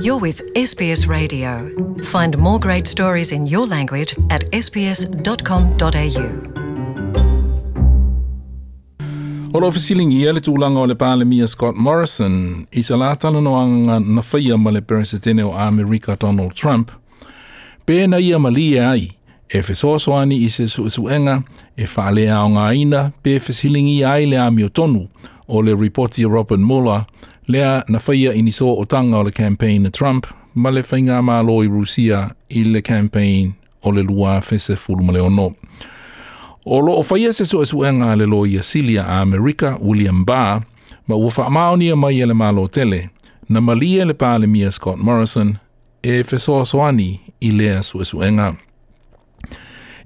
You're with SBS Radio. Find more great stories in your language at sbs.com.au. O lo fisilingi ia le tūlanga o le pāle mia Scott Morrison i sa lātana no anga na whaia ma le presidente o Amerika Donald Trump. Pēna ia malia ai e fesoasoani i se suesuenga e whaale ao ngā ina pē fisilingi ai le ami o tonu o le reporti Robert Mueller lea na whaia i niso o tanga o le campaign na Trump ma le whainga mālo i Rusia i le campaign o le lua fese fulu ma le ono. O lo o whaia se suesuenga le lo i Asilia a Amerika William Barr ma ua whaamaonia mai e le mālo tele na malia le pāle mia Scott Morrison e fesoasoani i lea suesuenga.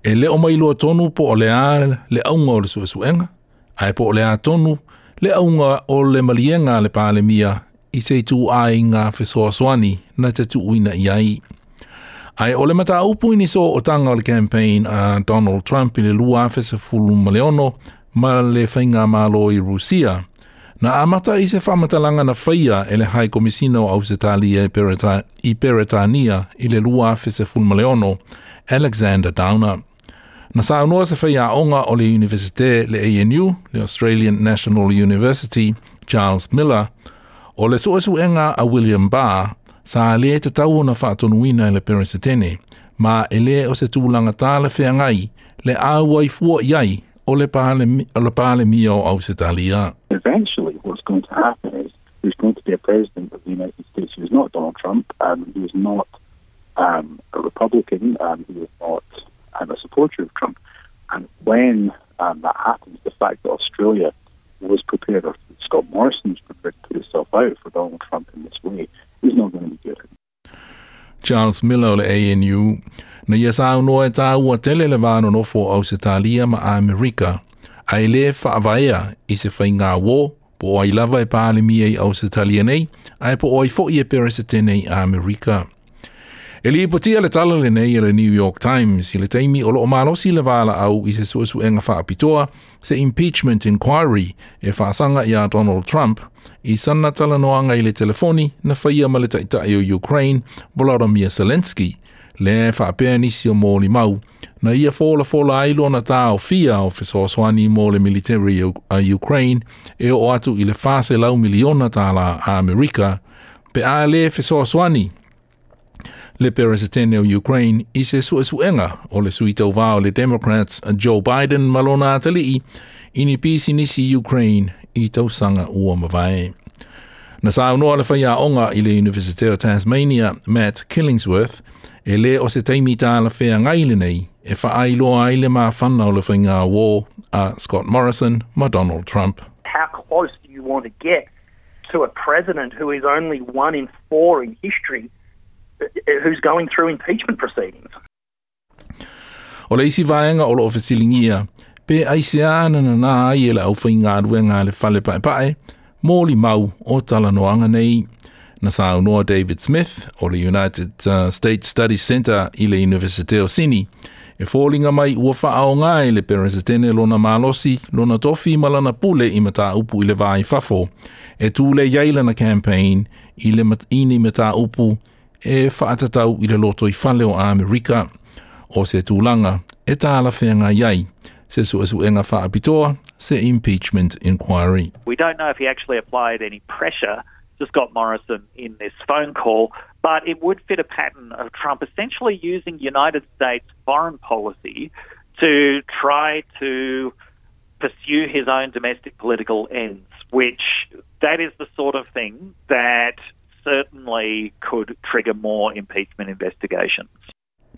E le o mai loa tonu po o le a le aunga o le suesuenga, ai po o le a tonu le aunga o le malienga le pāle mia i se tū ai ngā fesoasoani na te tū uina i ai. Ai o le mata upu ini so o tanga o le campaign a Donald Trump i le lua whesa fulu ma le ma le whainga malo i Rusia. Na amata i se whamatalanga na whaia e le hai komisino au se tali e i Peretania i le lua whesa fulu ma le Alexander Downer. Na sa unua se whaia onga o le Universite le ANU, le Australian National University, Charles Miller, o le suesu enga a William Barr, sa le te tau na whaatonuina le peresetene, ma e le o se tūlanga tāle whea ngai, le āwai fua iai o le pāle, o le pāle mia o au se talia. eventually what's going to happen is there's going to be a president of the United States who is not Donald Trump, um, who is not um, a Republican, um, who is not um, a supporter of Trump. And when um, that happens, the fact that Australia was prepared, or Scott Morrison was prepared to put himself out for Donald Trump in this way, is not going to be good. Charles Miller le ANU, na ia sa unoa e tā ua tele le vāno nofo au se tālia ma Amerika, a e le whaavaea i se whainga wō, po ai lava e pāle mia i au se talia nei, a e po oi fo i e pere se tenei Amerika. E li ipotia le tala le nei le New York Times i le teimi o loo malosi le wala au i se suesu enga whaapitoa se impeachment inquiry e whaasanga i a Donald Trump i sana tala noanga i le telefoni na whaia ma le taitai o Ukraine Volodymyr Zelensky. Le whaapea nisi o mōli mau na ia fōla fōla ailo na tā o fia o whesoswani mō le military o a Ukraine e o atu i le whase lau miliona tāla a Amerika. Pe a le whesoswani le peresetene o Ukraine i se suesuenga o le suita o le Democrats Joe Biden malona atalii i ni pisi nisi Ukraine i tausanga ua mawai. Na sa unua le whaia onga i le Universite of Tasmania Matt Killingsworth e le o se taimi tā la whea ngaile nei e whaailoa ai le maa whana o le whainga wō a Scott Morrison ma Donald Trump. how close do you want to get to a president who is only one in four in history who's going through impeachment proceedings? O le isi vaenga o lo fesilingia, pe aise ana na nā ai e le au whainga ngā le whale pae pae, mōli mau o tala noanga nei. Na sā unua David Smith o le United uh, States Studies Center i le Universite o Sini, e fōlinga mai ua whaao e le peresetene lona mālosi, lona tofi malana pule i mata upu i le vāi fafo, e tū le campaign i le mat ini mata upu e whaatatau i le loto i Amerika, o se tūlanga e tāla whenga iai, se whaapitoa, se impeachment inquiry. We don't know if he actually applied any pressure to Scott Morrison in this phone call, but it would fit a pattern of Trump essentially using United States foreign policy to try to pursue his own domestic political ends, which that is the sort of thing that certainly could trigger more impeachment investigations.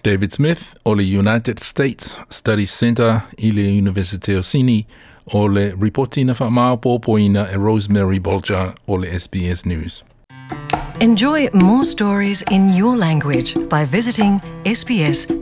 David Smith o le United States Studies Center i le Universite o Sini o le reporti na whamao pōpoina e Rosemary Bolger o le SBS News. Enjoy more stories in your language by visiting sbs.com.au.